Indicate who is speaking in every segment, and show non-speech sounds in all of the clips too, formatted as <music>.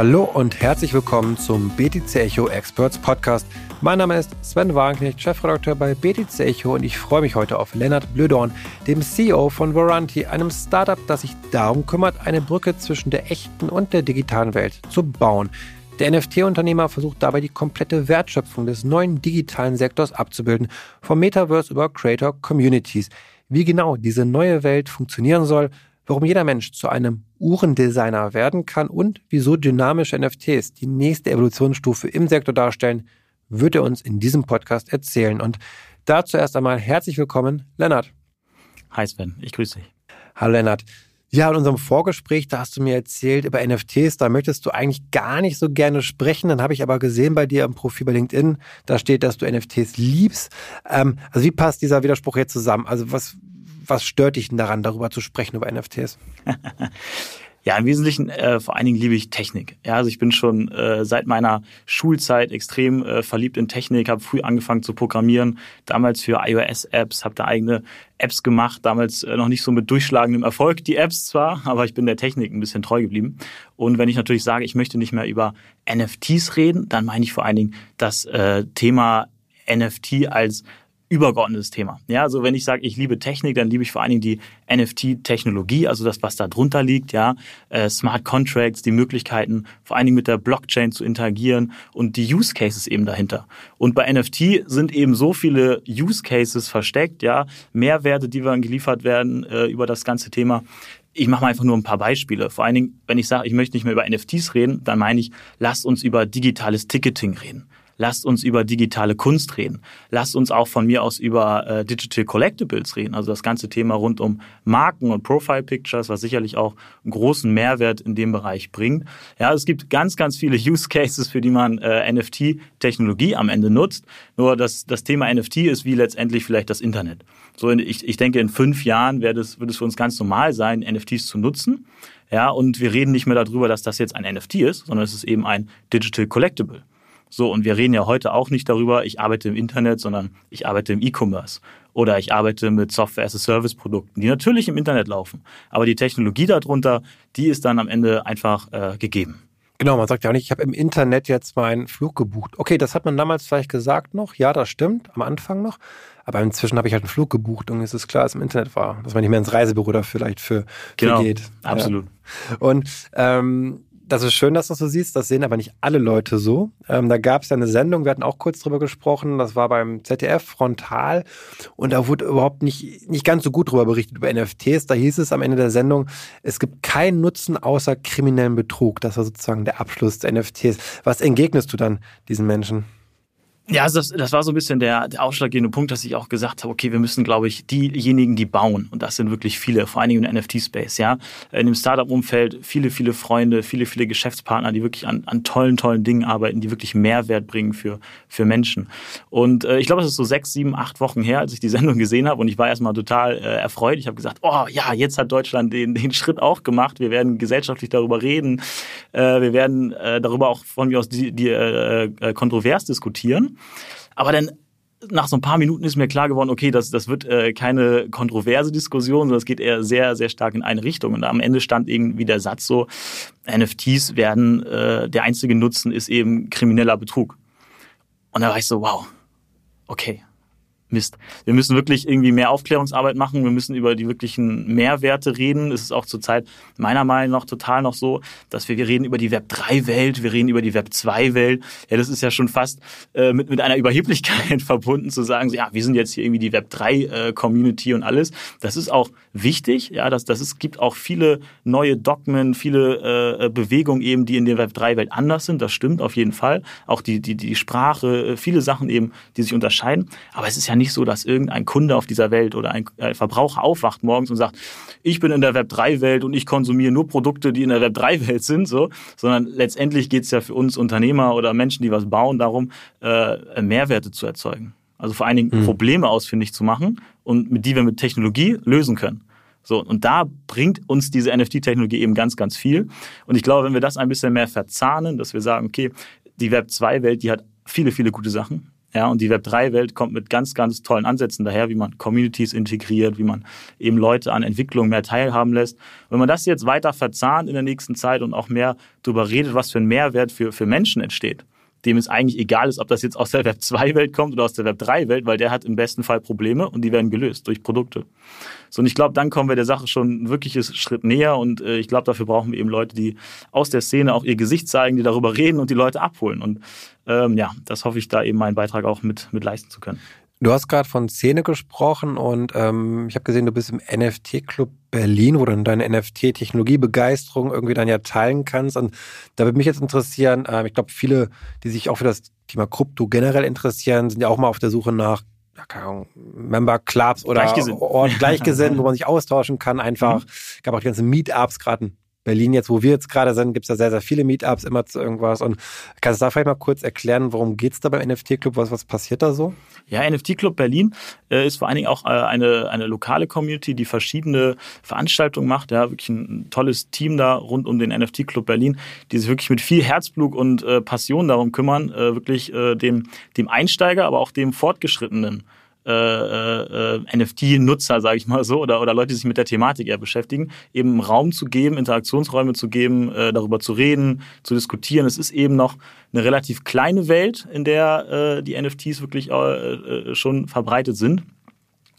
Speaker 1: Hallo und herzlich willkommen zum BTC Echo Experts Podcast. Mein Name ist Sven Wagenknecht, Chefredakteur bei BTC Echo und ich freue mich heute auf Lennart Blödorn, dem CEO von Varanti, einem Startup, das sich darum kümmert, eine Brücke zwischen der echten und der digitalen Welt zu bauen. Der NFT-Unternehmer versucht dabei die komplette Wertschöpfung des neuen digitalen Sektors abzubilden, vom Metaverse über Creator Communities. Wie genau diese neue Welt funktionieren soll, warum jeder Mensch zu einem Uhrendesigner werden kann und wieso dynamische NFTs die nächste Evolutionsstufe im Sektor darstellen, wird er uns in diesem Podcast erzählen. Und dazu erst einmal herzlich willkommen, Lennart.
Speaker 2: Hi Sven, ich grüße dich.
Speaker 1: Hallo Lennart. Ja, in unserem Vorgespräch, da hast du mir erzählt über NFTs, da möchtest du eigentlich gar nicht so gerne sprechen. Dann habe ich aber gesehen bei dir im Profil bei LinkedIn, da steht, dass du NFTs liebst. Ähm, also wie passt dieser Widerspruch jetzt zusammen? Also was, was stört dich denn daran, darüber zu sprechen, über NFTs? <laughs>
Speaker 2: Ja, im Wesentlichen äh, vor allen Dingen liebe ich Technik. Ja, also ich bin schon äh, seit meiner Schulzeit extrem äh, verliebt in Technik, habe früh angefangen zu programmieren, damals für iOS-Apps, habe da eigene Apps gemacht, damals äh, noch nicht so mit durchschlagendem Erfolg, die Apps zwar, <laughs> aber ich bin der Technik ein bisschen treu geblieben. Und wenn ich natürlich sage, ich möchte nicht mehr über NFTs reden, dann meine ich vor allen Dingen das äh, Thema NFT als übergeordnetes Thema. Ja, also wenn ich sage, ich liebe Technik, dann liebe ich vor allen Dingen die NFT-Technologie, also das, was da drunter liegt, ja, äh, Smart Contracts, die Möglichkeiten, vor allen Dingen mit der Blockchain zu interagieren und die Use Cases eben dahinter. Und bei NFT sind eben so viele Use Cases versteckt, ja, Mehrwerte, die dann geliefert werden äh, über das ganze Thema. Ich mache mal einfach nur ein paar Beispiele. Vor allen Dingen, wenn ich sage, ich möchte nicht mehr über NFTs reden, dann meine ich, lasst uns über digitales Ticketing reden. Lasst uns über digitale Kunst reden. Lasst uns auch von mir aus über äh, Digital Collectibles reden. Also das ganze Thema rund um Marken und Profile Pictures, was sicherlich auch einen großen Mehrwert in dem Bereich bringt. Ja, es gibt ganz, ganz viele <laughs> Use Cases, für die man äh, NFT-Technologie am Ende nutzt. Nur das, das Thema NFT ist wie letztendlich vielleicht das Internet. So, in, ich, ich denke, in fünf Jahren wird es, wird es für uns ganz normal sein, NFTs zu nutzen. Ja, und wir reden nicht mehr darüber, dass das jetzt ein NFT ist, sondern es ist eben ein Digital Collectible. So, und wir reden ja heute auch nicht darüber, ich arbeite im Internet, sondern ich arbeite im E-Commerce oder ich arbeite mit Software-as-a-Service-Produkten, die natürlich im Internet laufen. Aber die Technologie darunter, die ist dann am Ende einfach äh, gegeben.
Speaker 1: Genau, man sagt ja auch nicht, ich habe im Internet jetzt meinen Flug gebucht. Okay, das hat man damals vielleicht gesagt noch. Ja, das stimmt, am Anfang noch. Aber inzwischen habe ich halt einen Flug gebucht und es ist klar, dass es im Internet war, dass man nicht mehr ins Reisebüro da vielleicht für, für
Speaker 2: genau,
Speaker 1: geht.
Speaker 2: Absolut.
Speaker 1: Ja. Und ähm, das ist schön, dass du das so siehst. Das sehen aber nicht alle Leute so. Ähm, da gab es ja eine Sendung, wir hatten auch kurz drüber gesprochen. Das war beim ZDF Frontal. Und da wurde überhaupt nicht, nicht ganz so gut drüber berichtet, über NFTs. Da hieß es am Ende der Sendung, es gibt keinen Nutzen außer kriminellen Betrug. Das war sozusagen der Abschluss der NFTs. Was entgegnest du dann diesen Menschen?
Speaker 2: Ja, also das, das war so ein bisschen der, der ausschlaggebende Punkt, dass ich auch gesagt habe, okay, wir müssen, glaube ich, diejenigen, die bauen, und das sind wirklich viele, vor allen Dingen im NFT-Space, ja, in dem Startup-Umfeld viele, viele Freunde, viele, viele Geschäftspartner, die wirklich an, an tollen, tollen Dingen arbeiten, die wirklich Mehrwert bringen für, für Menschen. Und äh, ich glaube, es ist so sechs, sieben, acht Wochen her, als ich die Sendung gesehen habe und ich war erstmal total äh, erfreut. Ich habe gesagt, oh ja, jetzt hat Deutschland den, den Schritt auch gemacht. Wir werden gesellschaftlich darüber reden. Äh, wir werden äh, darüber auch von mir aus die, die äh, äh kontrovers diskutieren. Aber dann nach so ein paar Minuten ist mir klar geworden, okay, das, das wird äh, keine kontroverse Diskussion, sondern es geht eher sehr, sehr stark in eine Richtung. Und am Ende stand irgendwie der Satz so, NFTs werden, äh, der einzige Nutzen ist eben krimineller Betrug. Und da war ich so, wow, okay, Mist. Wir müssen wirklich irgendwie mehr Aufklärungsarbeit machen. Wir müssen über die wirklichen Mehrwerte reden. Es ist auch zurzeit meiner Meinung nach total noch so, dass wir, wir reden über die Web 3 Welt, wir reden über die Web 2 Welt. Ja, das ist ja schon fast äh, mit, mit einer Überheblichkeit <laughs> verbunden zu sagen, ja, wir sind jetzt hier irgendwie die Web 3 äh, und alles. Das ist auch wichtig. Ja, das, das ist, gibt auch viele neue Dogmen, viele äh, Bewegungen eben, die in der Web 3 Welt anders sind. Das stimmt auf jeden Fall. Auch die, die, die Sprache, äh, viele Sachen eben, die sich unterscheiden. Aber es ist ja nicht so, dass irgendein Kunde auf dieser Welt oder ein Verbraucher aufwacht morgens und sagt, ich bin in der Web3-Welt und ich konsumiere nur Produkte, die in der Web3-Welt sind, so, sondern letztendlich geht es ja für uns Unternehmer oder Menschen, die was bauen, darum, äh, Mehrwerte zu erzeugen. Also vor allen Dingen mhm. Probleme ausfindig zu machen und mit die wir mit Technologie lösen können. So, und da bringt uns diese NFT-Technologie eben ganz, ganz viel. Und ich glaube, wenn wir das ein bisschen mehr verzahnen, dass wir sagen, okay, die Web 2-Welt, die hat viele, viele gute Sachen Ja, und die Web3-Welt kommt mit ganz, ganz tollen Ansätzen daher, wie man Communities integriert, wie man eben Leute an Entwicklung mehr teilhaben lässt. Wenn man das jetzt weiter verzahnt in der nächsten Zeit und auch mehr darüber redet, was für ein Mehrwert für, für Menschen entsteht, dem es eigentlich egal ist, ob das jetzt aus der Web 2-Welt kommt oder aus der Web 3-Welt, weil der hat im besten Fall Probleme und die werden gelöst durch Produkte. So, und ich glaube, dann kommen wir der Sache schon ein wirkliches Schritt näher und äh, ich glaube, dafür brauchen wir eben Leute, die aus der Szene auch ihr Gesicht zeigen, die darüber reden und die Leute abholen. Und ähm, ja, das hoffe ich da eben meinen Beitrag auch mit, mit leisten zu können.
Speaker 1: Du hast gerade von Szene gesprochen und ähm, ich habe gesehen, du bist im NFT-Club Berlin, wo du deine NFT-Technologiebegeisterung irgendwie dann ja teilen kannst. Und da würde mich jetzt interessieren, ähm, ich glaube, viele, die sich auch für das Thema Krypto generell interessieren, sind ja auch mal auf der Suche nach ja, keine Ahnung, Member Clubs oder
Speaker 2: Gleichgesinnt.
Speaker 1: Ort Gleichgesinnten, wo man sich <laughs> austauschen kann. Einfach, mhm. gab auch die ganzen Meetups gerade Berlin jetzt, wo wir jetzt gerade sind, gibt es ja sehr, sehr viele Meetups immer zu irgendwas. Und kannst du da vielleicht mal kurz erklären, worum geht es da beim NFT-Club? Was, was passiert da so?
Speaker 2: Ja, NFT-Club Berlin äh, ist vor allen Dingen auch äh, eine, eine lokale Community, die verschiedene Veranstaltungen macht. Ja, wirklich ein tolles Team da rund um den NFT-Club Berlin, die sich wirklich mit viel Herzblut und äh, Passion darum kümmern, äh, wirklich äh, dem, dem Einsteiger, aber auch dem Fortgeschrittenen äh, äh, NFT-Nutzer, sage ich mal so, oder, oder Leute, die sich mit der Thematik eher beschäftigen, eben Raum zu geben, Interaktionsräume zu geben, äh, darüber zu reden, zu diskutieren. Es ist eben noch eine relativ kleine Welt, in der äh, die NFTs wirklich äh, äh, schon verbreitet sind.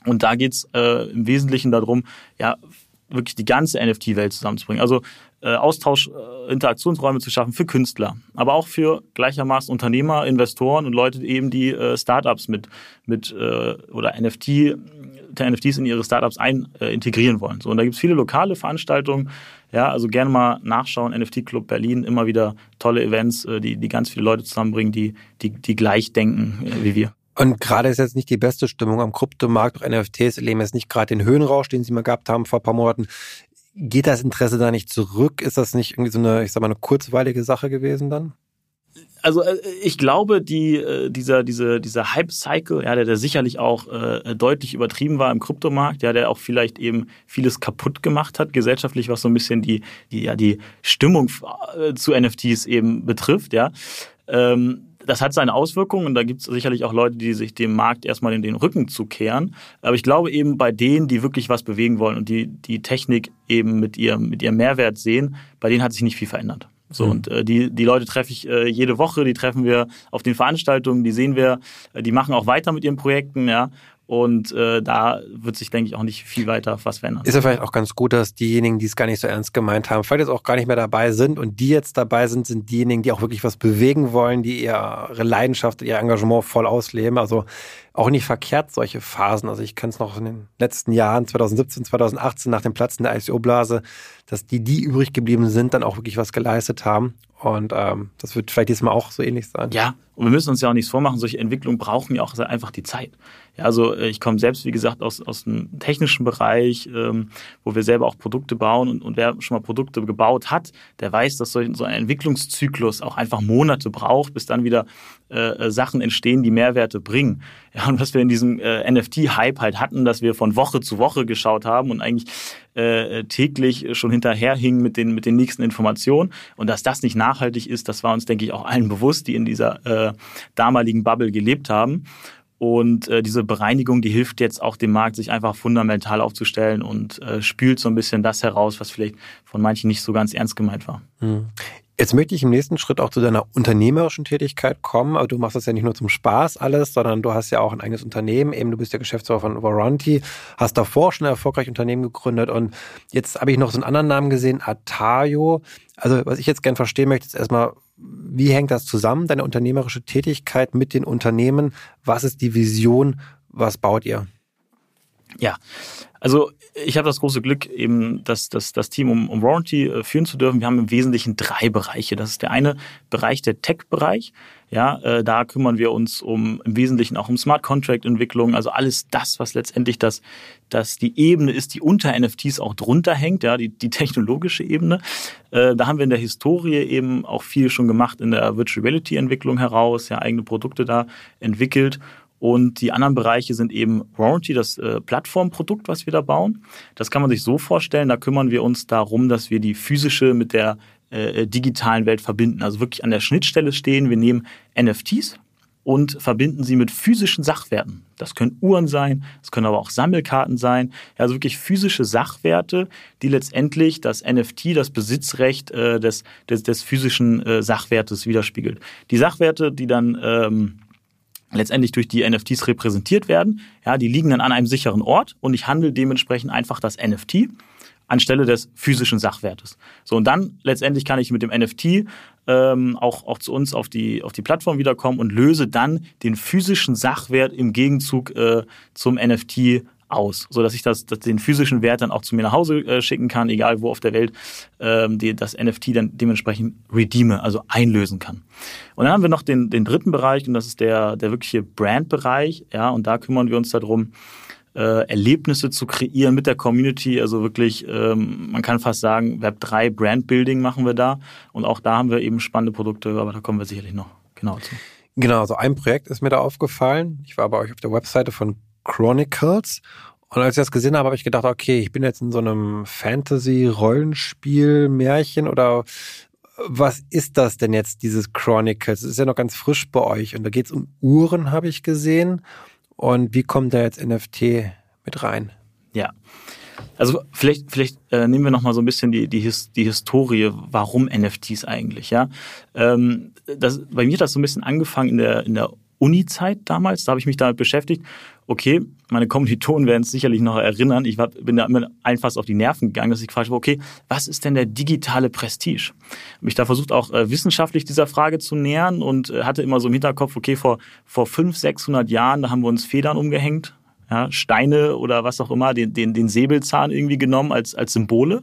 Speaker 2: Und da geht's äh, im Wesentlichen darum, ja, wirklich die ganze NFT-Welt zusammenzubringen. Also äh, Austausch, äh, Interaktionsräume zu schaffen für Künstler, aber auch für gleichermaßen Unternehmer, Investoren und Leute eben, die äh, Startups mit, mit äh, oder NFT, NFTs in ihre Startups ein, äh, integrieren wollen. So, und da gibt es viele lokale Veranstaltungen. Ja, also gerne mal nachschauen. NFT Club Berlin, immer wieder tolle Events, äh, die, die ganz viele Leute zusammenbringen, die, die, die gleich denken äh, wie wir.
Speaker 1: Und gerade ist jetzt nicht die beste Stimmung am Kryptomarkt. Auch NFTs erleben jetzt nicht gerade den Höhenrausch, den sie mal gehabt haben vor ein paar Monaten. Geht das Interesse da nicht zurück? Ist das nicht irgendwie so eine, ich sag mal, eine kurzweilige Sache gewesen dann?
Speaker 2: also äh, ich glaube, die, äh, dieser, diese, dieser Hype-Cycle, ja, der, der sicherlich auch äh, deutlich übertrieben war im Kryptomarkt, ja, der auch vielleicht eben vieles kaputt gemacht hat, gesellschaftlich, was so ein bisschen die, die, ja, die Stimmung äh, zu NFTs eben betrifft, ja. Ähm, das hat seine Auswirkungen und da gibt es sicherlich auch Leute, die sich dem Markt erstmal in den Rücken zukehren. Aber ich glaube eben bei denen, die wirklich was bewegen wollen und die die Technik eben mit ihrem, mit ihrem Mehrwert sehen, bei denen hat sich nicht viel verändert. So, mhm. und äh, die, die Leute treffe ich äh, jede Woche, die treffen wir auf den Veranstaltungen, die sehen wir, äh, die machen auch weiter mit ihren Projekten, ja. Und äh, da wird sich, denke ich, auch nicht viel weiter was verändern.
Speaker 1: Ist ja vielleicht auch ganz gut, dass diejenigen, die es gar nicht so ernst gemeint haben, vielleicht jetzt auch gar nicht mehr dabei sind und die jetzt dabei sind, sind diejenigen, die auch wirklich was bewegen wollen, die ihre Leidenschaft, ihr Engagement voll ausleben. Also auch nicht verkehrt, solche Phasen. Also ich kenne es noch in den letzten Jahren, 2017, 2018, nach dem Platzen der ICO-Blase, dass die, die übrig geblieben sind, dann auch wirklich was geleistet haben. Und ähm, das wird vielleicht diesmal auch so ähnlich sein.
Speaker 2: Ja, und wir müssen uns ja auch nichts vormachen. Solche Entwicklungen brauchen ja auch einfach die Zeit. Ja, also äh, ich komme selbst, wie gesagt, aus, aus dem technischen Bereich, ähm, wo wir selber auch Produkte bauen. Und, und wer schon mal Produkte gebaut hat, der weiß, dass so, so ein Entwicklungszyklus auch einfach Monate braucht, bis dann wieder äh, äh Sachen entstehen, die Mehrwerte bringen. <laughs> Ja, und was wir in diesem äh, NFT-Hype halt hatten, dass wir von Woche zu Woche geschaut haben und eigentlich äh, täglich schon hinterherhingen mit den, mit den nächsten Informationen. Und dass das nicht nachhaltig ist, das war uns, denke ich, auch allen bewusst, die in dieser äh, damaligen Bubble gelebt haben. Und äh, diese Bereinigung, die hilft jetzt auch dem Markt, sich einfach fundamental aufzustellen und äh, spült so ein bisschen das heraus, was vielleicht von manchen nicht so ganz ernst gemeint war.
Speaker 1: Jetzt möchte ich im nächsten Schritt auch zu deiner unternehmerischen Tätigkeit kommen. Aber du machst das ja nicht nur zum Spaß alles, sondern du hast ja auch ein eigenes Unternehmen. Eben, du bist ja Geschäftsführer von Warranty, hast davor schon ein erfolgreiches Unternehmen gegründet. Und jetzt habe ich noch so einen anderen Namen gesehen, Atayo. Also, was ich jetzt gerne verstehen möchte, ist erstmal, wie hängt das zusammen, deine unternehmerische Tätigkeit mit den Unternehmen? Was ist die Vision? Was baut ihr?
Speaker 2: Ja, also ich habe das große Glück, eben das, das, das Team um, um Warranty äh, führen zu dürfen. Wir haben im Wesentlichen drei Bereiche. Das ist der eine Bereich, der Tech-Bereich. Ja, äh, da kümmern wir uns um im Wesentlichen auch um Smart Contract Entwicklung, also alles das, was letztendlich das, das die Ebene ist, die unter NFTs auch drunter hängt, ja, die, die technologische Ebene. Äh, da haben wir in der Historie eben auch viel schon gemacht in der Virtual Reality Entwicklung heraus, ja, eigene Produkte da entwickelt und die anderen Bereiche sind eben Warranty, das äh, Plattformprodukt, was wir da bauen. Das kann man sich so vorstellen, da kümmern wir uns darum, dass wir die physische mit der äh, digitalen Welt verbinden. Also wirklich an der Schnittstelle stehen. Wir nehmen NFTs, und verbinden sie mit physischen Sachwerten. Das können Uhren sein, das können aber auch Sammelkarten sein. Also wirklich physische Sachwerte, die letztendlich das NFT, das Besitzrecht äh, des, des, des physischen äh, Sachwertes widerspiegelt. Die Sachwerte, die dann ähm, letztendlich durch die NFTs repräsentiert werden, ja, die liegen dann an einem sicheren Ort und ich handle dementsprechend einfach das NFT anstelle des physischen Sachwertes. So, und dann letztendlich kann ich mit dem NFT ähm, auch, auch zu uns auf die, auf die Plattform wiederkommen und löse dann den physischen Sachwert im Gegenzug äh, zum NFT aus, so dass ich das, das, den physischen Wert dann auch zu mir nach Hause äh, schicken kann, egal wo auf der Welt ähm, die, das NFT dann dementsprechend redeeme, also einlösen kann. Und dann haben wir noch den, den dritten Bereich und das ist der, der wirkliche Brand-Bereich, ja, und da kümmern wir uns darum, äh, Erlebnisse zu kreieren mit der Community. Also wirklich, ähm, man kann fast sagen, Web 3 Brand Building machen wir da. Und auch da haben wir eben spannende Produkte, aber da kommen wir sicherlich noch genau zu.
Speaker 1: Genau, so ein Projekt ist mir da aufgefallen. Ich war bei euch auf der Webseite von Chronicles und als ich das gesehen habe, habe ich gedacht, okay, ich bin jetzt in so einem Fantasy-Rollenspiel-Märchen oder was ist das denn jetzt, dieses Chronicles? Es ist ja noch ganz frisch bei euch und da geht es um Uhren, habe ich gesehen. Und wie kommt da jetzt NFT mit rein?
Speaker 2: Ja. Also vielleicht, vielleicht äh, nehmen wir noch mal so ein bisschen die, die, His, die Historie, warum NFTs eigentlich, ja. Ähm, das, bei mir hat das so ein bisschen angefangen in der, in der Uni-Zeit damals, da habe ich mich damit beschäftigt. Okay, meine Kommilitonen werden es sicherlich noch erinnern. Ich war, bin da immer einfach auf die Nerven gegangen, dass ich gefragt habe, okay, was ist denn der digitale Prestige? Habe mich da versucht auch äh, wissenschaftlich dieser Frage zu nähern und äh, hatte immer so im Hinterkopf, okay, vor vor fünf, 600 Jahren, da haben wir uns Federn umgehängt, ja, Steine oder was auch immer, den, den, den Säbelzahn irgendwie genommen als, als Symbole.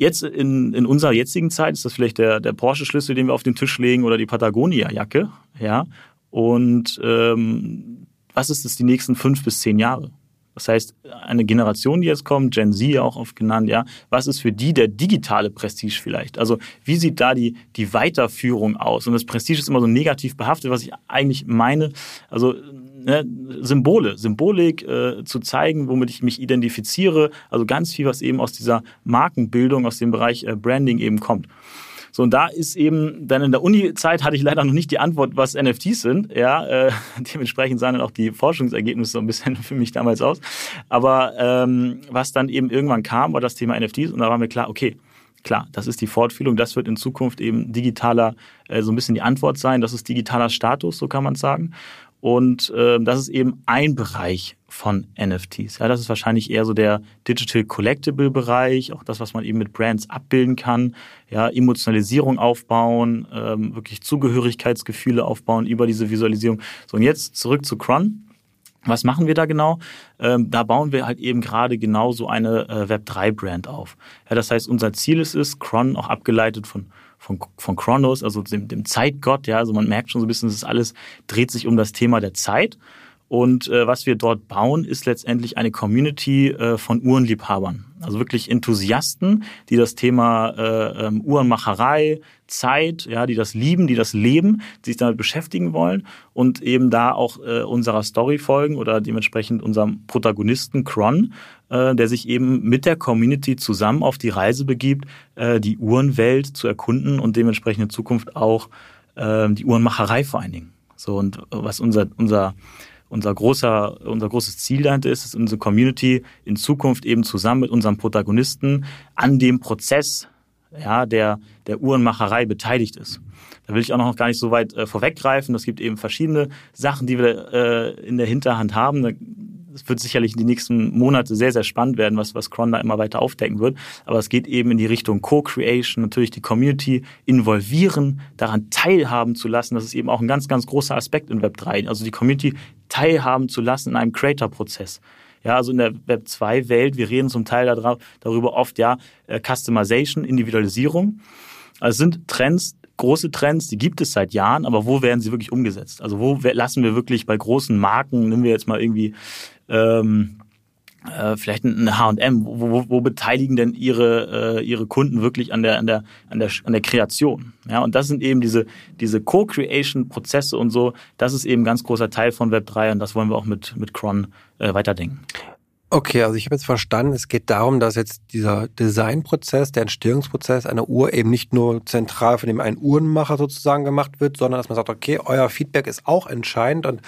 Speaker 2: Jetzt in, in unserer jetzigen Zeit ist das vielleicht der, der Porsche-Schlüssel, den wir auf den Tisch legen oder die Patagonia-Jacke. Ja? Und ähm, was ist das die nächsten fünf bis zehn Jahre? Das heißt, eine Generation, die jetzt kommt, Gen Z auch oft genannt, ja, was ist für die der digitale Prestige vielleicht? Also wie sieht da die, die Weiterführung aus? Und das Prestige ist immer so negativ behaftet, was ich eigentlich meine. Also ne, Symbole, Symbolik äh, zu zeigen, womit ich mich identifiziere. Also ganz viel, was eben aus dieser Markenbildung, aus dem Bereich äh, Branding eben kommt. So, und da ist eben, dann in der Uni-Zeit hatte ich leider noch nicht die Antwort, was NFTs sind. Ja, äh, <laughs> dementsprechend sahen dann auch die Forschungsergebnisse so ein bisschen <laughs> für mich damals aus. Aber ähm, was dann eben irgendwann kam, war das Thema NFTs und da war mir klar, okay, klar, das ist die Fortführung, das wird in Zukunft eben digitaler, äh, so ein bisschen die Antwort sein, das ist digitaler Status, so kann man sagen. Und äh, das ist eben ein Bereich von NFTs. Ja, das ist wahrscheinlich eher so der Digital Collectible Bereich, auch das, was man eben mit Brands abbilden kann. Ja, Emotionalisierung aufbauen, ähm, wirklich Zugehörigkeitsgefühle aufbauen über diese Visualisierung. So, und jetzt zurück zu Cron. Was machen wir da genau? Ähm, da bauen wir halt eben gerade genau so eine äh, Web3-Brand auf. Ja, das heißt, unser Ziel ist es, Cron auch abgeleitet von von, von Kronos, also dem, dem Zeitgott. Ja, also man merkt schon so ein bisschen, dass alles dreht sich um das Thema der Zeit. Und äh, was wir dort bauen, ist letztendlich eine Community äh, von Uhrenliebhabern. Also wirklich Enthusiasten, die das Thema äh, ähm, Uhrenmacherei, Zeit, ja, die das lieben, die das leben, die sich damit beschäftigen wollen und eben da auch äh, unserer Story folgen oder dementsprechend unserem Protagonisten Cron, äh, der sich eben mit der Community zusammen auf die Reise begibt, äh, die Uhrenwelt zu erkunden und dementsprechend in Zukunft auch äh, die Uhrenmacherei vor allen Dingen. So und was unser unser unser großer, unser großes Ziel dahinter ist, dass unsere Community in Zukunft eben zusammen mit unserem Protagonisten an dem Prozess ja, der, der Uhrenmacherei beteiligt ist. Da will ich auch noch gar nicht so weit äh, vorweggreifen. Es gibt eben verschiedene Sachen, die wir äh, in der Hinterhand haben es wird sicherlich in die nächsten Monate sehr, sehr spannend werden, was, was Cron da immer weiter aufdecken wird. Aber es geht eben in die Richtung Co-Creation, natürlich die Community involvieren, daran teilhaben zu lassen. Das ist eben auch ein ganz, ganz großer Aspekt in Web 3. Also die Community teilhaben zu lassen in einem Creator-Prozess. Ja, also in der Web 2 Welt, wir reden zum Teil darüber oft, ja, äh, Customization, Individualisierung. Also es sind Trends, große Trends, die gibt es seit Jahren, aber wo werden sie wirklich umgesetzt? Also wo lassen wir wirklich bei großen Marken, nehmen wir jetzt mal irgendwie ähm, äh, vielleicht ein H&M, wo, wo, wo beteiligen denn ihre äh, ihre Kunden wirklich an der an der an der an der Kreation? Ja, und das sind eben diese diese Co-Creation Prozesse und so. Das ist eben ein ganz großer Teil von Web 3 und das wollen wir auch mit mit Cron äh, weiterdenken.
Speaker 1: Okay, also ich habe jetzt verstanden, es geht darum, dass jetzt dieser Designprozess, der Entstehungsprozess einer Uhr eben nicht nur zentral von dem einen Uhrenmacher sozusagen gemacht wird, sondern dass man sagt, okay, euer Feedback ist auch entscheidend und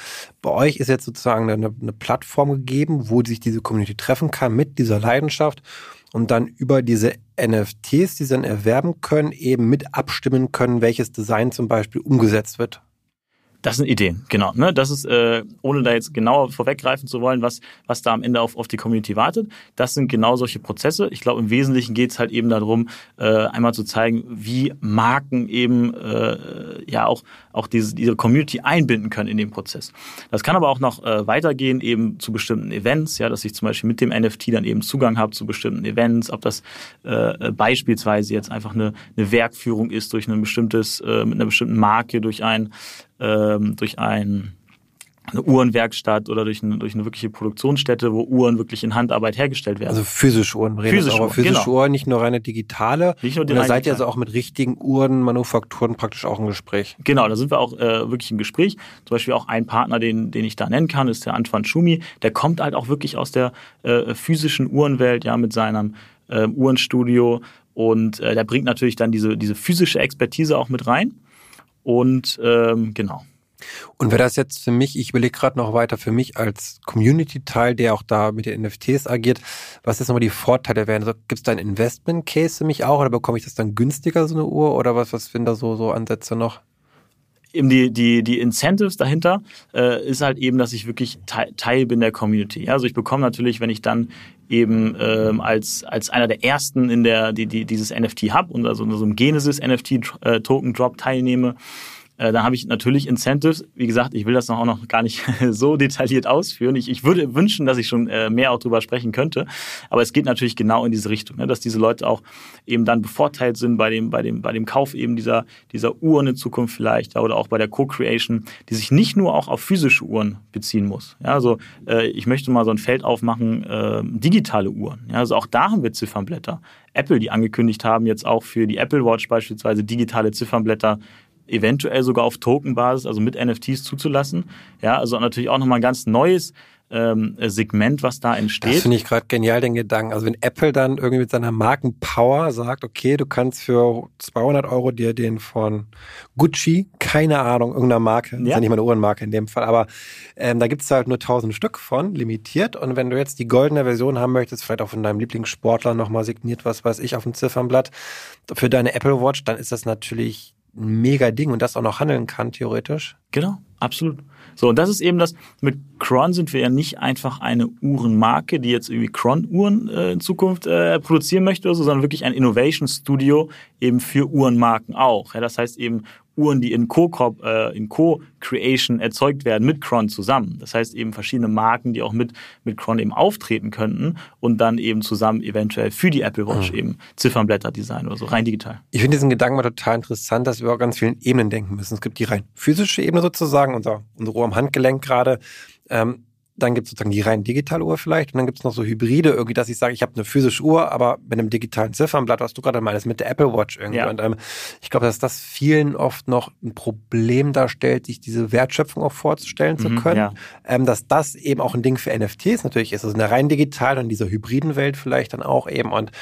Speaker 1: bei euch ist jetzt sozusagen eine, eine Plattform gegeben, wo sich diese Community treffen kann mit dieser Leidenschaft und dann über diese NFTs, die sie dann erwerben können, eben mit abstimmen können, welches Design zum Beispiel umgesetzt wird.
Speaker 2: Das sind Ideen, genau. Ne? Das ist, äh, ohne da jetzt genauer vorweggreifen zu wollen, was, was da am Ende auf, auf die Community wartet. Das sind genau solche Prozesse. Ich glaube, im Wesentlichen geht es halt eben darum, äh, einmal zu zeigen, wie Marken eben äh, ja auch, auch diese, diese Community einbinden können in den Prozess. Das kann aber auch noch äh, weitergehen, eben zu bestimmten Events, ja, dass ich zum Beispiel mit dem NFT dann eben Zugang habe zu bestimmten Events, ob das äh, beispielsweise jetzt einfach eine, eine Werkführung ist durch ein bestimmtes, äh, mit einer bestimmten Marke, durch ein ähm, durch ein eine Uhrenwerkstatt oder durch eine, durch eine wirkliche Produktionsstätte, wo Uhren wirklich in Handarbeit hergestellt werden.
Speaker 1: Also physische Uhren, physische, Uhren, physische genau. Uhren, nicht nur reine digitale. Nicht nur die Und da seid ihr also auch mit richtigen Uhrenmanufakturen praktisch auch im Gespräch.
Speaker 2: Genau, da sind wir auch äh, wirklich im Gespräch. Zum Beispiel auch ein Partner, den, den ich da nennen kann, ist der Antoine Schumi. Der kommt halt auch wirklich aus der äh, physischen Uhrenwelt, ja, mit seinem äh, Uhrenstudio. Und äh, der bringt natürlich dann diese, diese physische Expertise auch mit rein. Und ähm, genau.
Speaker 1: Und wäre das jetzt für mich, ich überlege gerade noch weiter, für mich als Community-Teil, der auch da mit den NFTs agiert, was jetzt nochmal die Vorteile wären? Also, Gibt es da einen Investment-Case für mich auch oder bekomme ich das dann günstiger, so eine Uhr? Oder was, was sind da so, so Ansätze noch?
Speaker 2: Eben die, die, die Incentives dahinter äh, ist halt eben, dass ich wirklich Teil, Teil bin der Community. Ja? Also ich bekomme natürlich, wenn ich dann eben ähm, als, als einer der ersten in der, die, die dieses NFT habe und also in so einem Genesis NFT äh, Token Drop teilnehme, äh, da habe ich natürlich Incentives. Wie gesagt, ich will das noch auch noch gar nicht <laughs> so detailliert ausführen. Ich, ich würde wünschen, dass ich schon äh, mehr auch drüber sprechen könnte. Aber es geht natürlich genau in diese Richtung, ne? dass diese Leute auch eben dann bevorteilt sind bei dem, bei dem, bei dem Kauf eben dieser, dieser Uhren in Zukunft vielleicht oder auch bei der Co-Creation, die sich nicht nur auch auf physische Uhren beziehen muss. Ja, also äh, ich möchte mal so ein Feld aufmachen, äh, digitale Uhren. Ja, also auch da haben wir Ziffernblätter. Apple, die angekündigt haben, jetzt auch für die Apple Watch beispielsweise digitale Ziffernblätter eventuell sogar auf Tokenbasis, also mit NFTs zuzulassen. Ja, also natürlich auch nochmal ein ganz neues ähm, Segment, was da entsteht. Das
Speaker 1: finde ich gerade genial, den Gedanken. Also wenn Apple dann irgendwie mit seiner Markenpower sagt, okay, du kannst für 200 Euro dir den von Gucci, keine Ahnung, irgendeiner Marke, ja. ist ja nicht mal eine Uhrenmarke in dem Fall, aber ähm, da gibt es halt nur 1000 Stück von, limitiert. Und wenn du jetzt die goldene Version haben möchtest, vielleicht auch von deinem Lieblingssportler nochmal signiert, was weiß ich, auf dem Ziffernblatt, für deine Apple Watch, dann ist das natürlich mega Ding und das auch noch handeln kann, theoretisch.
Speaker 2: Genau, absolut. So, und das ist eben das, mit Cron sind wir ja nicht einfach eine Uhrenmarke, die jetzt irgendwie Cron-Uhren äh, in Zukunft äh, produzieren möchte, oder so, sondern wirklich ein Innovation Studio eben für Uhrenmarken auch. Ja, das heißt eben Uhren, die in Co-Creation äh, Co erzeugt werden mit Cron zusammen. Das heißt eben verschiedene Marken, die auch mit, mit Cron eben auftreten könnten und dann eben zusammen eventuell für die Apple Watch mhm. eben Ziffernblätter designen oder so, rein digital.
Speaker 1: Ich finde diesen Gedanken mal total interessant, dass wir auf ganz vielen Ebenen denken müssen. Es gibt die rein physische Ebene sozusagen, unser, unser Ohr am Handgelenk gerade. Ähm, dann gibt es sozusagen die rein digitale Uhr vielleicht und dann gibt es noch so Hybride, irgendwie, dass ich sage, ich habe eine physische Uhr, aber mit einem digitalen Ziffernblatt, was du gerade meinst, mit der Apple Watch irgendwie. Ja. Und ähm, ich glaube, dass das vielen oft noch ein Problem darstellt, sich diese Wertschöpfung auch vorzustellen mhm, zu können. Ja. Ähm, dass das eben auch ein Ding für NFTs natürlich ist, also in der rein digitalen und dieser hybriden Welt vielleicht dann auch eben und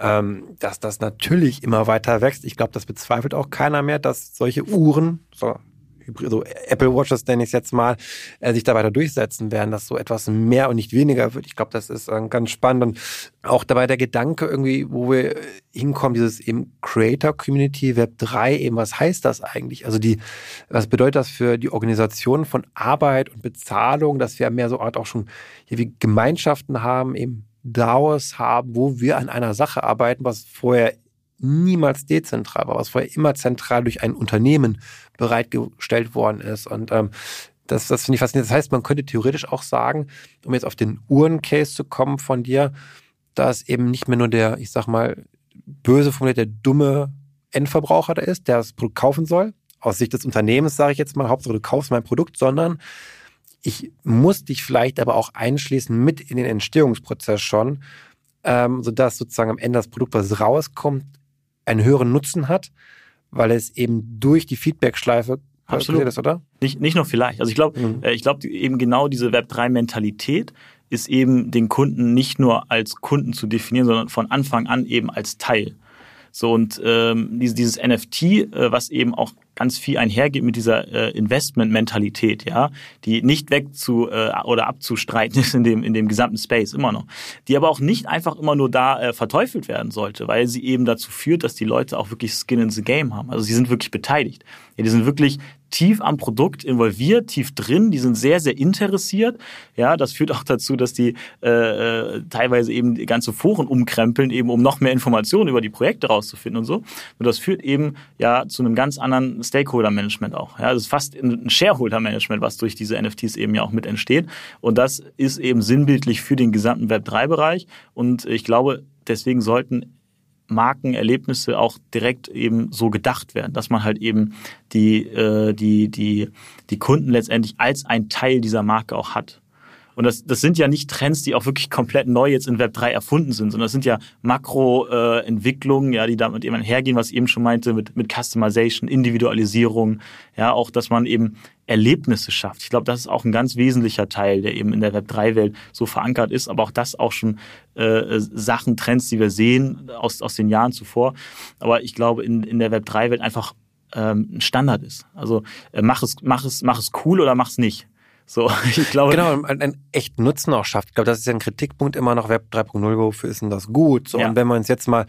Speaker 1: ähm, dass das natürlich immer weiter wächst. Ich glaube, das bezweifelt auch keiner mehr, dass solche Uhren, so so Apple Watches nenne ich es jetzt mal, äh, sich da weiter durchsetzen werden, dass so etwas mehr und nicht weniger wird. Ich glaube, das ist äh, ganz spannend. Und auch dabei der Gedanke irgendwie, wo wir hinkommen, dieses eben Creator Community Web 3, eben was heißt das eigentlich? Also die, was bedeutet das für die Organisation von Arbeit und Bezahlung, dass wir mehr so Art auch schon hier wie Gemeinschaften haben, eben DAOs haben, wo wir an einer Sache arbeiten, was vorher niemals dezentral war, was vorher immer zentral durch ein Unternehmen bereitgestellt worden ist. Und ähm, das, das finde ich faszinierend. Das heißt, man könnte theoretisch auch sagen, um jetzt auf den Uhren-Case zu kommen von dir, dass eben nicht mehr nur der, ich sag mal, böse formuliert, der dumme Endverbraucher da ist, der das Produkt kaufen soll. Aus Sicht des Unternehmens sage ich jetzt mal, Hauptsache du kaufst mein Produkt, sondern ich muss dich vielleicht aber auch einschließen mit in den Entstehungsprozess schon, ähm, sodass sozusagen am Ende das Produkt, was rauskommt, einen höheren Nutzen hat, weil es eben durch die Feedback-Schleife
Speaker 2: Absolut. Ist, oder? Nicht, nicht nur vielleicht. Also ich glaube, mhm. Äh, ich glaube eben genau diese Web3-Mentalität ist eben den Kunden nicht nur als Kunden zu definieren, sondern von Anfang an eben als Teil. So und ähm, dieses, dieses NFT, äh, was eben auch ganz viel einhergeht mit dieser äh, Investment-Mentalität, ja, die nicht weg zu äh, oder abzustreiten <laughs> ist in dem in dem gesamten Space immer noch, die aber auch nicht einfach immer nur da äh, verteufelt werden sollte, weil sie eben dazu führt, dass die Leute auch wirklich Skin in the Game haben. Also sie sind wirklich beteiligt. Ja, die sind wirklich tief am Produkt involviert, tief drin, die sind sehr, sehr interessiert. Ja, das führt auch dazu, dass die äh, äh teilweise eben die ganze Foren umkrempeln, eben um noch mehr Informationen über die Projekte rauszufinden und so. Und das führt eben ja zu einem ganz anderen Stakeholder-Management auch. Ja, das ist fast ein Shareholder-Management, was durch diese NFTs eben ja auch mit entsteht. Und das ist eben sinnbildlich für den gesamten Web3-Bereich. Und ich glaube, deswegen sollten Markenerlebnisse auch direkt eben so gedacht werden, dass man halt eben die, äh, die, die, die Kunden letztendlich als ein Teil dieser Marke auch hat. Und das, das sind ja nicht Trends, die auch wirklich komplett neu jetzt in Web 3 erfunden sind, sondern das sind ja Makroentwicklungen, äh, ja, die damit eben hergehen, was ich eben schon meinte, mit, mit Customization, Individualisierung, ja, auch, dass man eben Erlebnisse schafft. Ich glaube, das ist auch ein ganz wesentlicher Teil, der eben in der Web3-Welt so verankert ist, aber auch das auch schon äh, Sachen, Trends, die wir sehen aus, aus den Jahren zuvor. Aber ich glaube, in, in der Web3-Welt einfach ähm, ein Standard ist. Also äh, mach es, mach es, mach es cool oder mach es nicht. So, <laughs> ich glaube.
Speaker 1: Genau, einen echten Nutzen auch schafft. Ich glaube, das ist ja ein Kritikpunkt immer noch Web 3.0, wofür ist denn das gut? So, ja. und wenn wir uns jetzt mal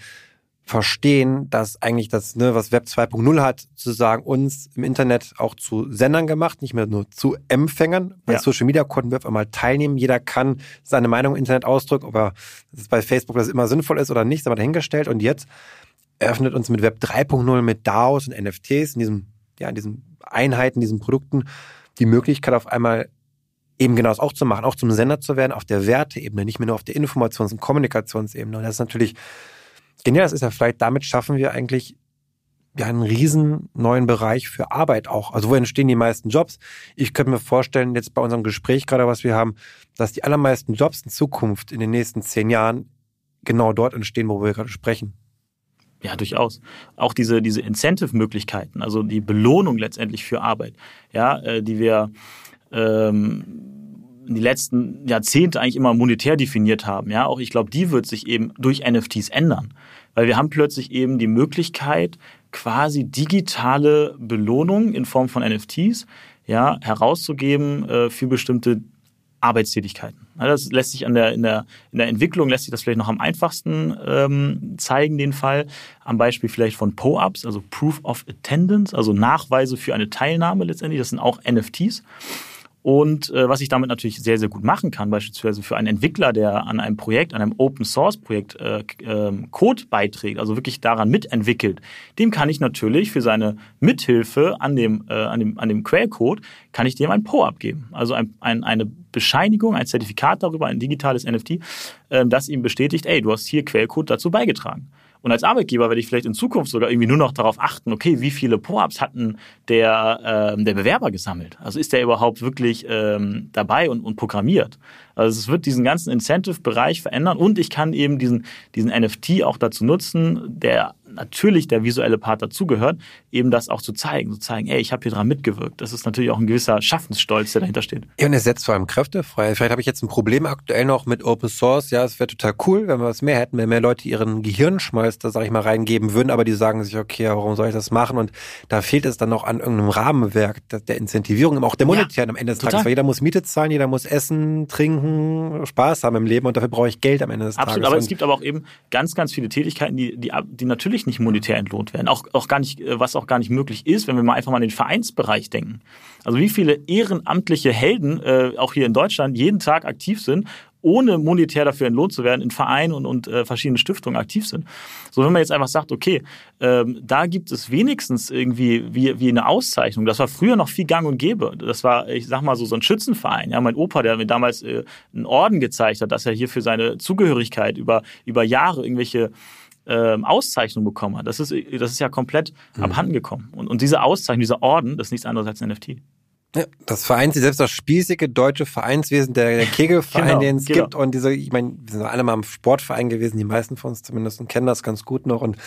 Speaker 1: verstehen, dass eigentlich das, ne, was Web 2.0 hat, sozusagen uns im Internet auch zu Sendern gemacht, nicht mehr nur zu Empfängern. Bei ja. Social Media konnten wir auf einmal teilnehmen. Jeder kann seine Meinung im Internet ausdrücken, ob er bei Facebook das immer sinnvoll ist oder nicht, ist aber dahingestellt. Und jetzt eröffnet uns mit Web 3.0 mit DAOs und NFTs in diesem, ja, in diesen Einheiten, diesen Produkten die Möglichkeit auf einmal eben genau das auch zu machen, auch zum Sender zu werden, auf der Werteebene, nicht mehr nur auf der Informations- und Kommunikationsebene. Und das ist natürlich genial. Das ist ja vielleicht, damit schaffen wir eigentlich ja einen riesen neuen Bereich für Arbeit auch. Also wo entstehen die meisten Jobs? Ich könnte mir vorstellen, jetzt bei unserem Gespräch gerade, was wir haben, dass die allermeisten Jobs in Zukunft in den nächsten zehn Jahren genau dort entstehen, wo wir gerade sprechen.
Speaker 2: Ja, durchaus. Auch diese, diese Incentive-Möglichkeiten, also die Belohnung letztendlich für Arbeit, ja, äh, die wir ähm, die letzten Jahrzehnte eigentlich immer monetär definiert haben, ja, auch ich glaube, die wird sich eben durch NFTs ändern. Weil wir haben plötzlich eben die Möglichkeit, quasi digitale Belohnung in Form von NFTs ja, herauszugeben äh, für bestimmte Arbeitstätigkeiten. Das lässt sich an der, in, der, in der Entwicklung lässt sich das vielleicht noch am einfachsten ähm, zeigen, den Fall. Am Beispiel vielleicht von PO-Ups, also Proof of Attendance, also Nachweise für eine Teilnahme letztendlich. Das sind auch NFTs. Und äh, was ich damit natürlich sehr, sehr gut machen kann, beispielsweise für einen Entwickler, der an einem Projekt, an einem Open Source Projekt äh, äh, Code beiträgt, also wirklich daran mitentwickelt, dem kann ich natürlich für seine Mithilfe an dem, äh, an dem, an dem Quellcode, kann ich dem ein Po abgeben. Also ein, ein, eine Bescheinigung, ein Zertifikat darüber, ein digitales NFT, äh, das ihm bestätigt, ey, du hast hier Quellcode dazu beigetragen. Und als Arbeitgeber werde ich vielleicht in Zukunft sogar irgendwie nur noch darauf achten, okay, wie viele Po-Ups hatten der, ähm, der Bewerber gesammelt? Also ist der überhaupt wirklich ähm, dabei und, und programmiert? Also es wird diesen ganzen Incentive-Bereich verändern und ich kann eben diesen, diesen NFT auch dazu nutzen, der natürlich der visuelle Part dazugehört, eben das auch zu zeigen, zu zeigen, ey, ich habe hier dran mitgewirkt. Das ist natürlich auch ein gewisser Schaffensstolz, der dahinter steht.
Speaker 1: Ja, und es setzt vor allem Kräfte frei. Vielleicht habe ich jetzt ein Problem aktuell noch mit Open Source. Ja, es wäre total cool, wenn wir was mehr hätten, wenn mehr Leute ihren Gehirnschmalz da, sag ich mal, reingeben würden, aber die sagen sich, okay, warum soll ich das machen? Und da fehlt es dann noch an irgendeinem Rahmenwerk der Incentivierung, auch der monetären ja, am Ende des Tages. Weil jeder muss Miete zahlen, jeder muss essen, trinken, Spaß haben im Leben und dafür brauche ich Geld am Ende des
Speaker 2: Absolut,
Speaker 1: Tages.
Speaker 2: Absolut, aber es gibt aber auch eben ganz, ganz viele Tätigkeiten, die, die, die natürlich nicht monetär entlohnt werden. Auch, auch gar nicht, äh, was auch gar nicht möglich ist, wenn wir mal einfach mal an den Vereinsbereich denken. Also wie viele ehrenamtliche Helden äh, auch hier in Deutschland jeden Tag aktiv sind ohne monetär dafür entlohnt zu werden, in Vereinen und, und äh, verschiedenen Stiftungen aktiv sind. So, wenn man jetzt einfach sagt, okay, ähm, da gibt es wenigstens irgendwie wie, wie eine Auszeichnung. Das war früher noch viel gang und gäbe. Das war, ich sag mal so, so ein Schützenverein. Ja, mein Opa, der mir damals äh, einen Orden gezeigt hat, dass er hier für seine Zugehörigkeit über, über Jahre irgendwelche ähm, Auszeichnung bekommen hat. Das ist, das ist ja komplett mhm. abhanden gekommen. Und, und diese Auszeichnung, dieser Orden, das ist nichts anderes als ein NFT.
Speaker 1: Ja, das vereint sich selbst das spießige deutsche Vereinswesen, der, der <laughs> Kegelverein, genau, den es genau. gibt. Und diese, ich meine, wir sind alle mal im Sportverein gewesen, die meisten von uns zumindest und kennen das ganz gut noch. Und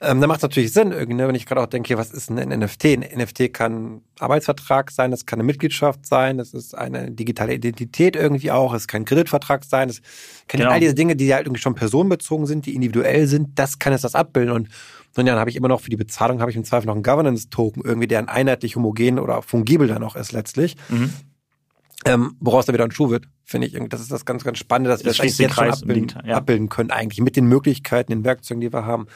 Speaker 1: ähm, da macht es natürlich Sinn, irgendwie, ne, wenn ich gerade auch denke, was ist ein NFT? Ein NFT kann Arbeitsvertrag sein, das kann eine Mitgliedschaft sein, das ist eine digitale Identität irgendwie auch, es kann ein Kreditvertrag sein, es kann genau. all diese Dinge, die halt irgendwie schon personenbezogen sind, die individuell sind, das kann es das abbilden. Und sondern dann habe ich immer noch für die Bezahlung habe ich im Zweifel noch einen Governance-Token, irgendwie, der ein einheitlich homogen oder fungibel dann auch ist letztlich. Mhm. Ähm, woraus da wieder ein Schuh wird, finde ich. Das ist das ganz, ganz Spannende, dass das wir das jetzt schon abbilden, ja. abbilden, können, eigentlich mit den Möglichkeiten, den Werkzeugen, die wir haben.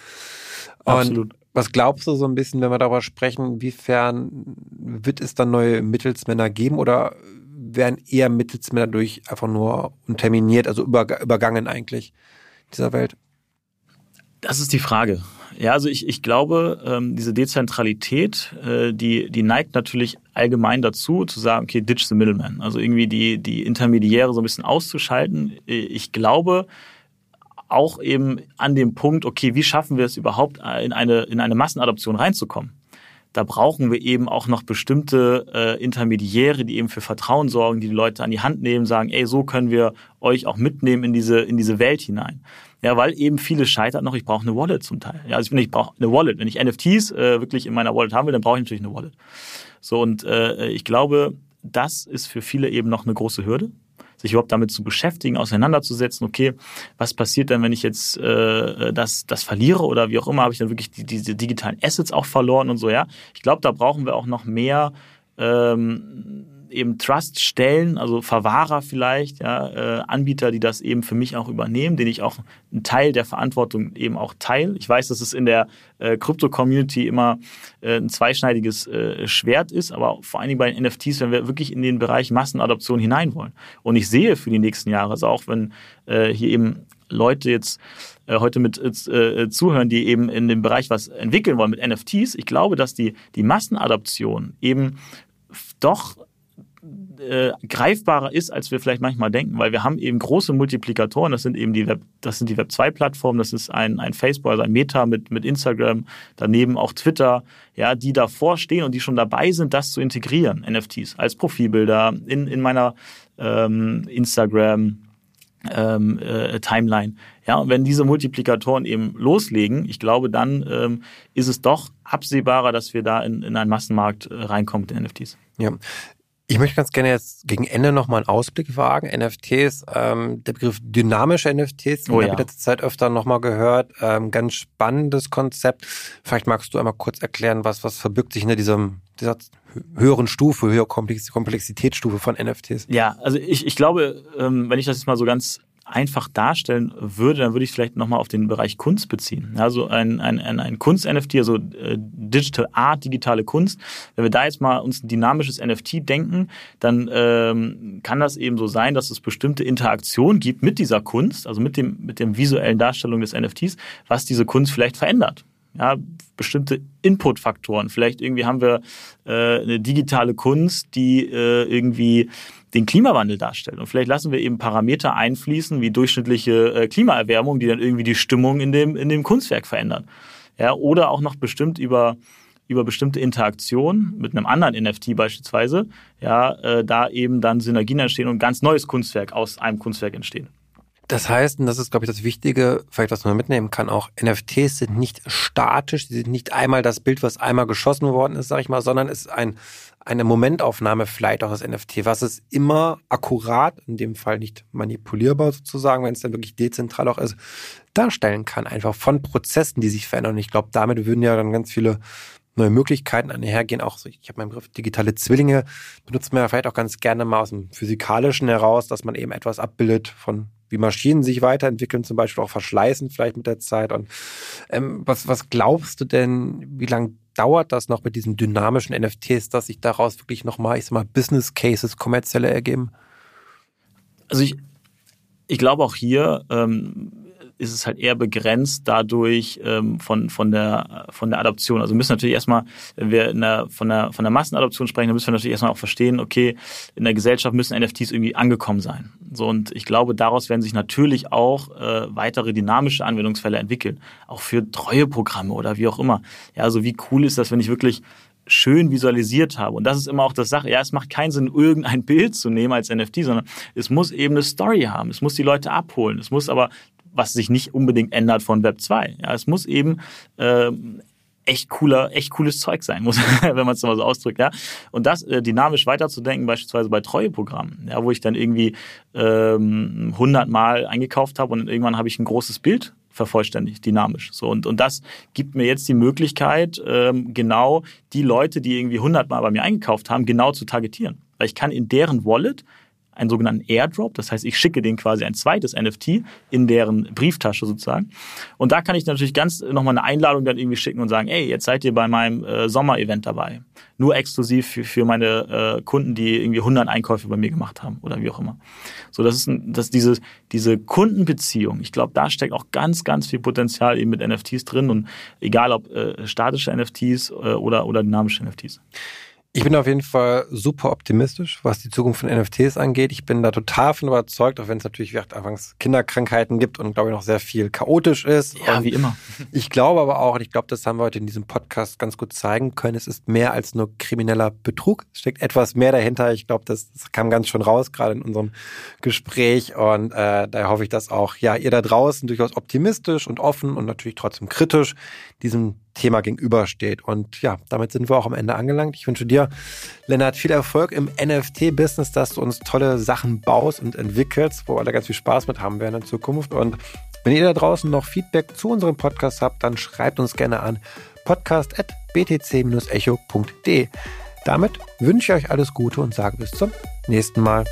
Speaker 1: Und Absolut. Was glaubst du so ein bisschen, wenn wir darüber sprechen, inwiefern wird es dann neue Mittelsmänner geben oder werden eher Mittelsmänner durch einfach nur unterminiert, also übergangen eigentlich dieser Welt?
Speaker 2: Das ist die Frage. Ja, also ich, ich glaube, ähm, diese Dezentralität, äh, die, die neigt natürlich allgemein dazu, zu sagen, okay, ditch the middleman. Also irgendwie die, die Intermediäre so ein bisschen auszuschalten. Ich glaube auch eben an dem Punkt, okay, wie schaffen wir es überhaupt, in eine, in eine Massenadoption reinzukommen? da brauchen wir eben auch noch bestimmte äh, Intermediäre, die eben für Vertrauen sorgen, die die Leute an die Hand nehmen, sagen, ey, so können wir euch auch mitnehmen in diese, in diese Welt hinein. Ja, weil eben viele scheitern noch, ich brauche eine Wallet zum Teil. Ja, also ich, brauche eine Wallet. Wenn ich NFTs äh, wirklich in meiner Wallet haben will, dann brauche ich natürlich eine Wallet. So, und äh, ich glaube, das ist für viele eben noch eine große Hürde sich überhaupt damit zu beschäftigen, auseinanderzusetzen, okay, was passiert denn, wenn ich jetzt äh, das, das verliere oder wie auch immer, habe ich dann wirklich die, diese digitalen Assets auch verloren und so, ja. Ich glaube, da brauchen wir auch noch mehr ähm, eben Trust stellen, also Verwahrer vielleicht, ja, äh, Anbieter, die das eben für mich auch übernehmen, denen ich auch einen Teil der Verantwortung eben auch teile. Ich weiß, dass es in der äh, Krypto-Community immer äh, ein zweischneidiges äh, Schwert ist, aber vor allen Dingen bei den NFTs, wenn wir wirklich in den Bereich Massenadoption hinein wollen. Und ich sehe für die nächsten Jahre, also auch wenn äh, hier eben Leute jetzt äh, heute mit äh, zuhören, die eben in dem Bereich was entwickeln wollen mit NFTs. Ich glaube, dass die, die Massenadoption eben doch äh, greifbarer ist, als wir vielleicht manchmal denken, weil wir haben eben große Multiplikatoren, das sind eben die Web, das sind die Web 2 Plattformen, das ist ein, ein Facebook, also ein Meta mit, mit Instagram, daneben auch Twitter, ja, die davor stehen und die schon dabei sind, das zu integrieren, NFTs, als Profilbilder in, in meiner ähm, Instagram ähm, äh, Timeline. Ja, und wenn diese Multiplikatoren eben loslegen, ich glaube, dann ähm, ist es doch absehbarer, dass wir da in, in einen Massenmarkt äh, reinkommen mit den NFTs.
Speaker 1: Ja, ich möchte ganz gerne jetzt gegen Ende nochmal einen Ausblick wagen. NFTs, ähm, der Begriff dynamische NFTs, oh, ja. habe ich letzte Zeit öfter nochmal gehört. Ähm, ganz spannendes Konzept. Vielleicht magst du einmal kurz erklären, was, was verbirgt sich in diesem, dieser höheren Stufe, höhere Komplexitätsstufe von NFTs?
Speaker 2: Ja, also ich, ich glaube, ähm, wenn ich das jetzt mal so ganz einfach darstellen würde, dann würde ich vielleicht nochmal auf den Bereich Kunst beziehen. Also ein, ein, ein, ein Kunst-NFT, also äh, Digital Art, digitale Kunst. Wenn wir da jetzt mal uns ein dynamisches NFT denken, dann ähm, kann das eben so sein, dass es bestimmte Interaktionen gibt mit dieser Kunst, also mit dem, mit dem visuellen Darstellung des NFTs, was diese Kunst vielleicht verändert ja, bestimmte Input-Faktoren. Vielleicht irgendwie haben wir äh, eine digitale Kunst, die äh, irgendwie den Klimawandel darstellt. Und vielleicht lassen wir eben Parameter einfließen, wie durchschnittliche äh, Klimaerwärmung, die dann irgendwie die Stimmung in dem, in dem Kunstwerk verändern. Ja, oder auch noch bestimmt über über bestimmte Interaktionen mit einem anderen NFT beispielsweise, ja, äh, da eben dann Synergien entstehen und ganz neues Kunstwerk aus einem Kunstwerk entstehen.
Speaker 1: Das heißt, und das ist, glaube ich, das Wichtige, vielleicht was man mitnehmen kann, auch NFTs sind nicht statisch, sie sind nicht einmal das Bild, was einmal geschossen worden ist, sag ich mal, sondern es ist ein, eine Momentaufnahme vielleicht auch das NFT, was es immer akkurat, in dem Fall nicht manipulierbar sozusagen, wenn es dann wirklich dezentral auch ist, darstellen kann, einfach von Prozessen, die sich verändern. Und ich glaube, damit würden ja dann ganz viele neue Möglichkeiten einhergehen. Auch so, ich habe meinen Begriff digitale Zwillinge, benutzt man ja vielleicht auch ganz gerne mal aus dem Physikalischen heraus, dass man eben etwas abbildet von wie Maschinen sich weiterentwickeln, zum Beispiel auch verschleißen vielleicht mit der Zeit. Und ähm, was, was glaubst du denn, wie lange dauert das noch mit diesen dynamischen NFTs, dass sich daraus wirklich nochmal, ich sag mal, Business Cases, kommerzielle ergeben?
Speaker 2: Also ich, ich glaube auch hier, ähm, ist es halt eher begrenzt dadurch ähm, von, von, der, von der Adoption. Also müssen natürlich erstmal, wenn wir der, von, der, von der Massenadoption sprechen, dann müssen wir natürlich erstmal auch verstehen, okay, in der Gesellschaft müssen NFTs irgendwie angekommen sein. So, und ich glaube, daraus werden sich natürlich auch äh, weitere dynamische Anwendungsfälle entwickeln. Auch für Treueprogramme oder wie auch immer. Ja, also wie cool ist das, wenn ich wirklich schön visualisiert habe. Und das ist immer auch das Sache. Ja, es macht keinen Sinn, irgendein <laughs> Bild zu nehmen als NFT, sondern es muss eben eine Story haben. Es muss die Leute abholen. Es muss aber, was sich nicht unbedingt ändert von Web 2. Ja, es muss eben äh, echt cooler, echt cooles Zeug sein muss, <laughs> wenn man es mal so ausdrückt, ja. Und das äh, dynamisch weiterzudenken, beispielsweise bei Treueprogrammen, ja, wo ich dann irgendwie ähm, 100 Mal eingekauft habe und irgendwann habe ich ein großes Bild vervollständigt, dynamisch. So und und das gibt mir jetzt die Möglichkeit, ähm, genau die Leute, die irgendwie 100 Mal bei mir eingekauft haben, genau zu targetieren, weil ich kann in deren Wallet einen sogenannten Airdrop. Das heißt, ich schicke denen quasi ein zweites NFT in deren Brieftasche sozusagen. Und da kann ich natürlich ganz nochmal eine Einladung dann irgendwie schicken und sagen, ey, jetzt seid ihr bei meinem äh, Sommerevent dabei. Nur exklusiv für, für meine äh, Kunden, die irgendwie 100 Einkäufe bei mir gemacht haben oder wie auch immer. So, das ist, ein, das diese, diese Kundenbeziehung. Ich glaube, da steckt auch ganz, ganz viel Potenzial eben mit NFTs drin und egal ob äh, statische NFTs äh, oder, oder dynamische NFTs.
Speaker 1: Ich bin auf jeden Fall super optimistisch, was die Zukunft von NFTs angeht. Ich bin da total von überzeugt, auch wenn es natürlich wie anfangs Kinderkrankheiten gibt und glaube ich noch sehr viel chaotisch ist.
Speaker 2: Ja,
Speaker 1: und
Speaker 2: wie immer.
Speaker 1: Ich glaube aber auch, und ich glaube, das haben wir heute in diesem Podcast ganz gut zeigen können, es ist mehr als nur krimineller Betrug. Es steckt etwas mehr dahinter. Ich glaube, das, das kam ganz schon raus, gerade in unserem Gespräch. Und äh, daher hoffe ich, dass auch ja ihr da draußen durchaus optimistisch und offen und natürlich trotzdem kritisch diesem Thema gegenübersteht. Und ja, damit sind wir auch am Ende angelangt. Ich wünsche dir, Lennart, viel Erfolg im NFT-Business, dass du uns tolle Sachen baust und entwickelst, wo alle ganz viel Spaß mit haben werden in Zukunft. Und wenn ihr da draußen noch Feedback zu unserem Podcast habt, dann schreibt uns gerne an podcast.btc-echo.de. Damit wünsche ich euch alles Gute und sage bis zum nächsten Mal.